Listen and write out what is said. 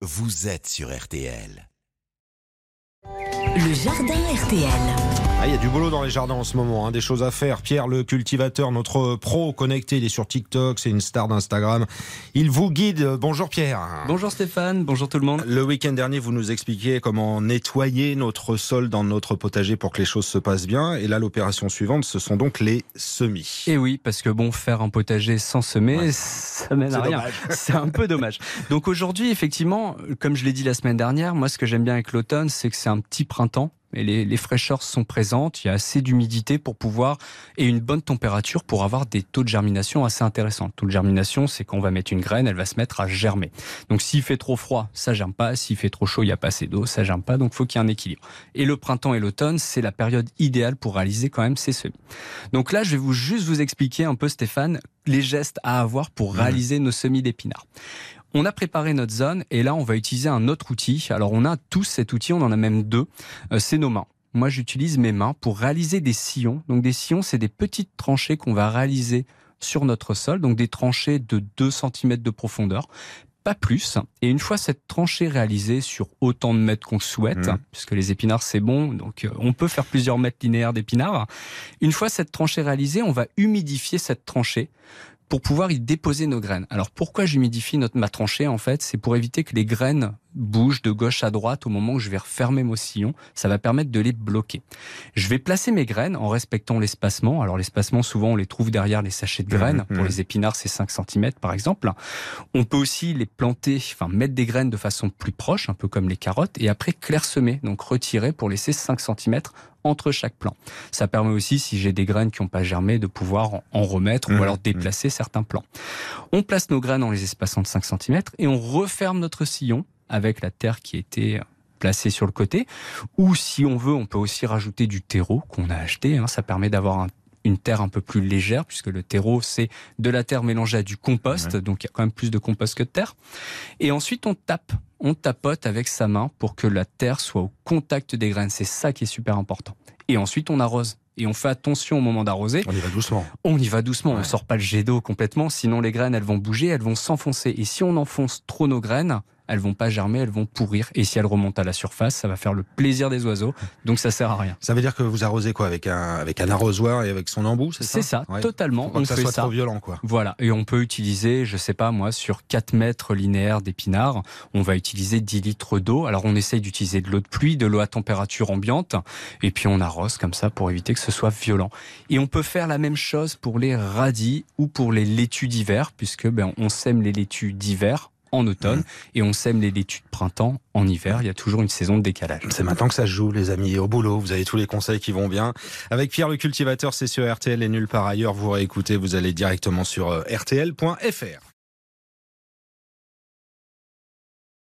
vous êtes sur RTL. Le jardin RTL. Ah, il y a du boulot dans les jardins en ce moment, hein, des choses à faire. Pierre, le cultivateur, notre pro connecté, il est sur TikTok, c'est une star d'Instagram. Il vous guide. Bonjour Pierre. Bonjour Stéphane, bonjour tout le monde. Le week-end dernier, vous nous expliquiez comment nettoyer notre sol dans notre potager pour que les choses se passent bien. Et là, l'opération suivante, ce sont donc les semis. Et oui, parce que bon, faire un potager sans semer, ça mène à rien. C'est un peu dommage. Donc aujourd'hui, effectivement, comme je l'ai dit la semaine dernière, moi, ce que j'aime bien avec l'automne, c'est que c'est un petit printemps et les, les, fraîcheurs sont présentes, il y a assez d'humidité pour pouvoir et une bonne température pour avoir des taux de germination assez intéressants. Le taux de germination, c'est qu'on va mettre une graine, elle va se mettre à germer. Donc s'il fait trop froid, ça germe pas. S'il fait trop chaud, il n'y a pas assez d'eau, ça germe pas. Donc faut qu'il y ait un équilibre. Et le printemps et l'automne, c'est la période idéale pour réaliser quand même ces semis. Donc là, je vais vous juste vous expliquer un peu, Stéphane, les gestes à avoir pour mmh. réaliser nos semis d'épinards. On a préparé notre zone et là, on va utiliser un autre outil. Alors, on a tous cet outil, on en a même deux. Euh, c'est nos mains. Moi, j'utilise mes mains pour réaliser des sillons. Donc, des sillons, c'est des petites tranchées qu'on va réaliser sur notre sol, donc des tranchées de 2 cm de profondeur, pas plus. Et une fois cette tranchée réalisée sur autant de mètres qu'on souhaite, mmh. puisque les épinards c'est bon, donc euh, on peut faire plusieurs mètres linéaires d'épinards. Une fois cette tranchée réalisée, on va humidifier cette tranchée pour pouvoir y déposer nos graines. Alors pourquoi j'humidifie notre ma tranchée en fait? C'est pour éviter que les graines bougent de gauche à droite au moment où je vais refermer mon sillon. Ça va permettre de les bloquer. Je vais placer mes graines en respectant l'espacement. Alors l'espacement souvent on les trouve derrière les sachets de graines. Mmh, pour mmh. les épinards c'est 5 cm par exemple. On peut aussi les planter, enfin mettre des graines de façon plus proche, un peu comme les carottes, et après clairsemer, donc retirer pour laisser 5 cm entre chaque plant. Ça permet aussi, si j'ai des graines qui n'ont pas germé, de pouvoir en remettre ou mmh, alors déplacer certains plants. On place nos graines en les espaçant de 5 cm et on referme notre sillon avec la terre qui était placée sur le côté. Ou si on veut, on peut aussi rajouter du terreau qu'on a acheté. Hein. Ça permet d'avoir une terre un peu plus légère, puisque le terreau, c'est de la terre mélangée à du compost, donc il y a quand même plus de compost que de terre. Et ensuite, on tape on tapote avec sa main pour que la terre soit au contact des graines. C'est ça qui est super important. Et ensuite, on arrose. Et on fait attention au moment d'arroser. On y va doucement. On y va doucement. On sort pas le jet d'eau complètement. Sinon, les graines, elles vont bouger, elles vont s'enfoncer. Et si on enfonce trop nos graines, elles vont pas germer, elles vont pourrir. Et si elles remontent à la surface, ça va faire le plaisir des oiseaux. Donc ça sert à rien. Ça veut dire que vous arrosez quoi avec un avec un arrosoir et avec son embout, c'est ça? C'est ça, totalement. on que ça fait soit ça. trop violent, quoi. Voilà. Et on peut utiliser, je sais pas moi, sur 4 mètres linéaires d'épinards, on va utiliser 10 litres d'eau. Alors on essaye d'utiliser de l'eau de pluie, de l'eau à température ambiante, et puis on arrose comme ça pour éviter que ce soit violent. Et on peut faire la même chose pour les radis ou pour les laitues d'hiver, puisque ben on sème les laitues d'hiver en automne et on sème les laitues de printemps en hiver. Il y a toujours une saison de décalage. C'est maintenant que ça se joue, les amis. Au boulot, vous avez tous les conseils qui vont bien. Avec Pierre le cultivateur, c'est sur RTL et nulle part ailleurs. Vous réécoutez, vous allez directement sur euh, rtl.fr.